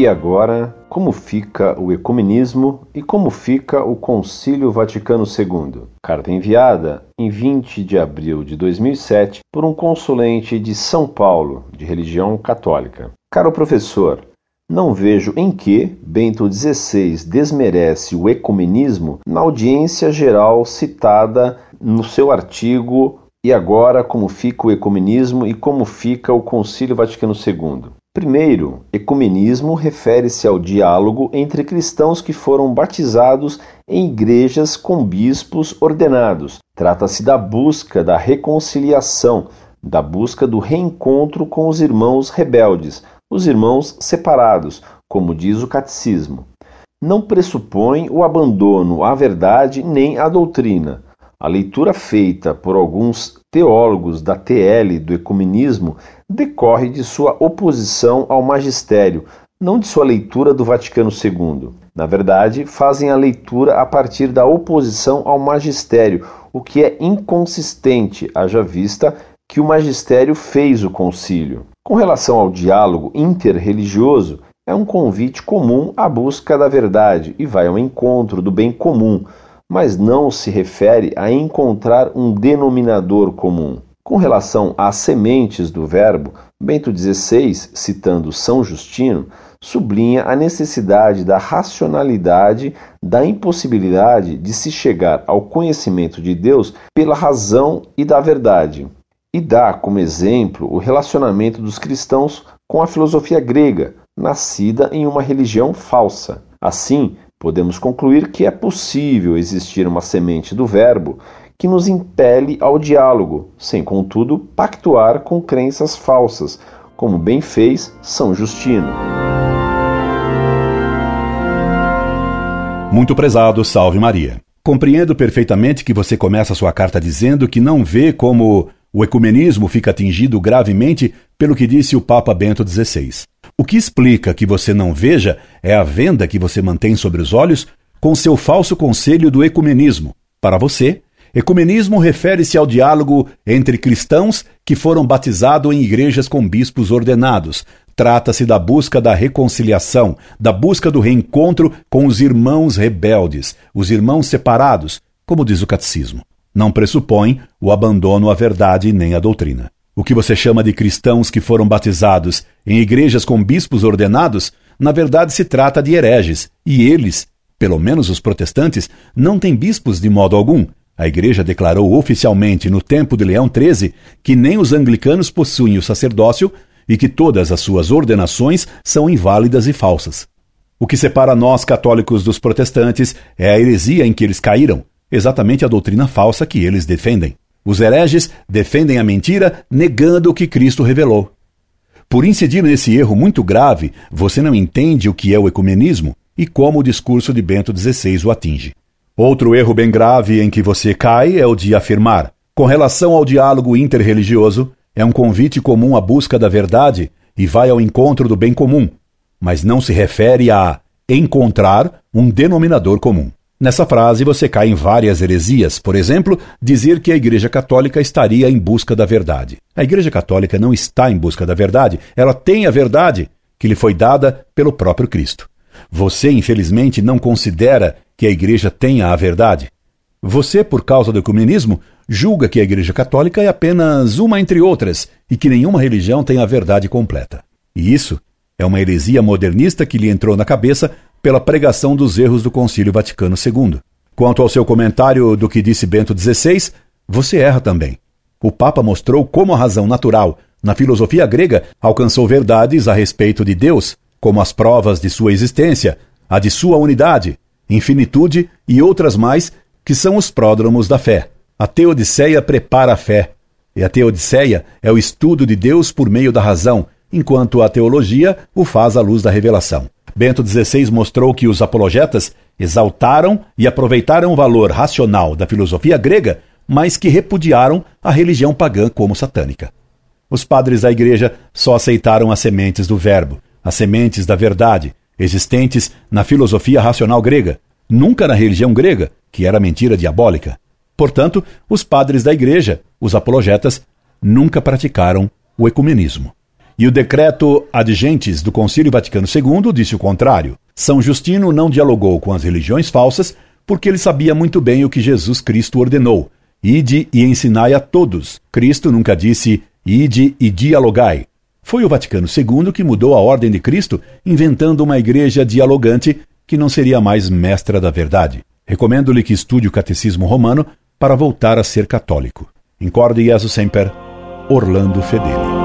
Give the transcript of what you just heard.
E agora, como fica o ecumenismo e como fica o Concílio Vaticano II? Carta enviada em 20 de abril de 2007 por um consulente de São Paulo, de religião católica. Caro professor, não vejo em que Bento XVI desmerece o ecumenismo na audiência geral citada no seu artigo E agora como fica o ecumenismo e como fica o Concílio Vaticano II. Primeiro, ecumenismo refere-se ao diálogo entre cristãos que foram batizados em igrejas com bispos ordenados. Trata-se da busca da reconciliação, da busca do reencontro com os irmãos rebeldes, os irmãos separados, como diz o catecismo. Não pressupõe o abandono à verdade nem à doutrina. A leitura feita por alguns teólogos da TL do ecumenismo decorre de sua oposição ao magistério, não de sua leitura do Vaticano II. Na verdade, fazem a leitura a partir da oposição ao magistério, o que é inconsistente, haja vista que o magistério fez o concílio. Com relação ao diálogo interreligioso, é um convite comum à busca da verdade e vai ao encontro do bem comum, mas não se refere a encontrar um denominador comum. Com relação às sementes do verbo, Bento XVI, citando São Justino, sublinha a necessidade da racionalidade, da impossibilidade de se chegar ao conhecimento de Deus pela razão e da verdade. E dá como exemplo o relacionamento dos cristãos com a filosofia grega, nascida em uma religião falsa. Assim, podemos concluir que é possível existir uma semente do Verbo que nos impele ao diálogo, sem contudo pactuar com crenças falsas, como bem fez São Justino. Muito prezado, salve Maria. Compreendo perfeitamente que você começa sua carta dizendo que não vê como o ecumenismo fica atingido gravemente pelo que disse o Papa Bento XVI. O que explica que você não veja é a venda que você mantém sobre os olhos com seu falso conselho do ecumenismo. Para você, Ecumenismo refere-se ao diálogo entre cristãos que foram batizados em igrejas com bispos ordenados. Trata-se da busca da reconciliação, da busca do reencontro com os irmãos rebeldes, os irmãos separados, como diz o catecismo. Não pressupõe o abandono à verdade nem à doutrina. O que você chama de cristãos que foram batizados em igrejas com bispos ordenados, na verdade se trata de hereges, e eles, pelo menos os protestantes, não têm bispos de modo algum, a Igreja declarou oficialmente no tempo de Leão XIII que nem os anglicanos possuem o sacerdócio e que todas as suas ordenações são inválidas e falsas. O que separa nós católicos dos protestantes é a heresia em que eles caíram, exatamente a doutrina falsa que eles defendem. Os hereges defendem a mentira negando o que Cristo revelou. Por incidir nesse erro muito grave, você não entende o que é o ecumenismo e como o discurso de Bento XVI o atinge. Outro erro bem grave em que você cai é o de afirmar, com relação ao diálogo interreligioso, é um convite comum à busca da verdade e vai ao encontro do bem comum, mas não se refere a encontrar um denominador comum. Nessa frase você cai em várias heresias, por exemplo, dizer que a Igreja Católica estaria em busca da verdade. A Igreja Católica não está em busca da verdade, ela tem a verdade que lhe foi dada pelo próprio Cristo. Você, infelizmente, não considera que a Igreja tenha a verdade. Você, por causa do ecumenismo, julga que a Igreja Católica é apenas uma entre outras e que nenhuma religião tem a verdade completa. E isso é uma heresia modernista que lhe entrou na cabeça pela pregação dos erros do Concílio Vaticano II. Quanto ao seu comentário do que disse Bento XVI, você erra também. O Papa mostrou como a razão natural, na filosofia grega, alcançou verdades a respeito de Deus como as provas de sua existência, a de sua unidade, infinitude e outras mais, que são os pródromos da fé. A Teodiceia prepara a fé, e a Teodiceia é o estudo de Deus por meio da razão, enquanto a teologia o faz à luz da revelação. Bento XVI mostrou que os apologetas exaltaram e aproveitaram o valor racional da filosofia grega, mas que repudiaram a religião pagã como satânica. Os padres da igreja só aceitaram as sementes do Verbo, as sementes da verdade, existentes na filosofia racional grega, nunca na religião grega, que era mentira diabólica. Portanto, os padres da igreja, os apologetas, nunca praticaram o ecumenismo. E o decreto ad gentes do Concílio Vaticano II disse o contrário. São Justino não dialogou com as religiões falsas porque ele sabia muito bem o que Jesus Cristo ordenou: ide e ensinai a todos. Cristo nunca disse ide e dialogai. Foi o Vaticano II que mudou a ordem de Cristo, inventando uma igreja dialogante que não seria mais mestra da verdade. Recomendo-lhe que estude o Catecismo Romano para voltar a ser católico. Incorde Jesus Semper, Orlando Fedeli.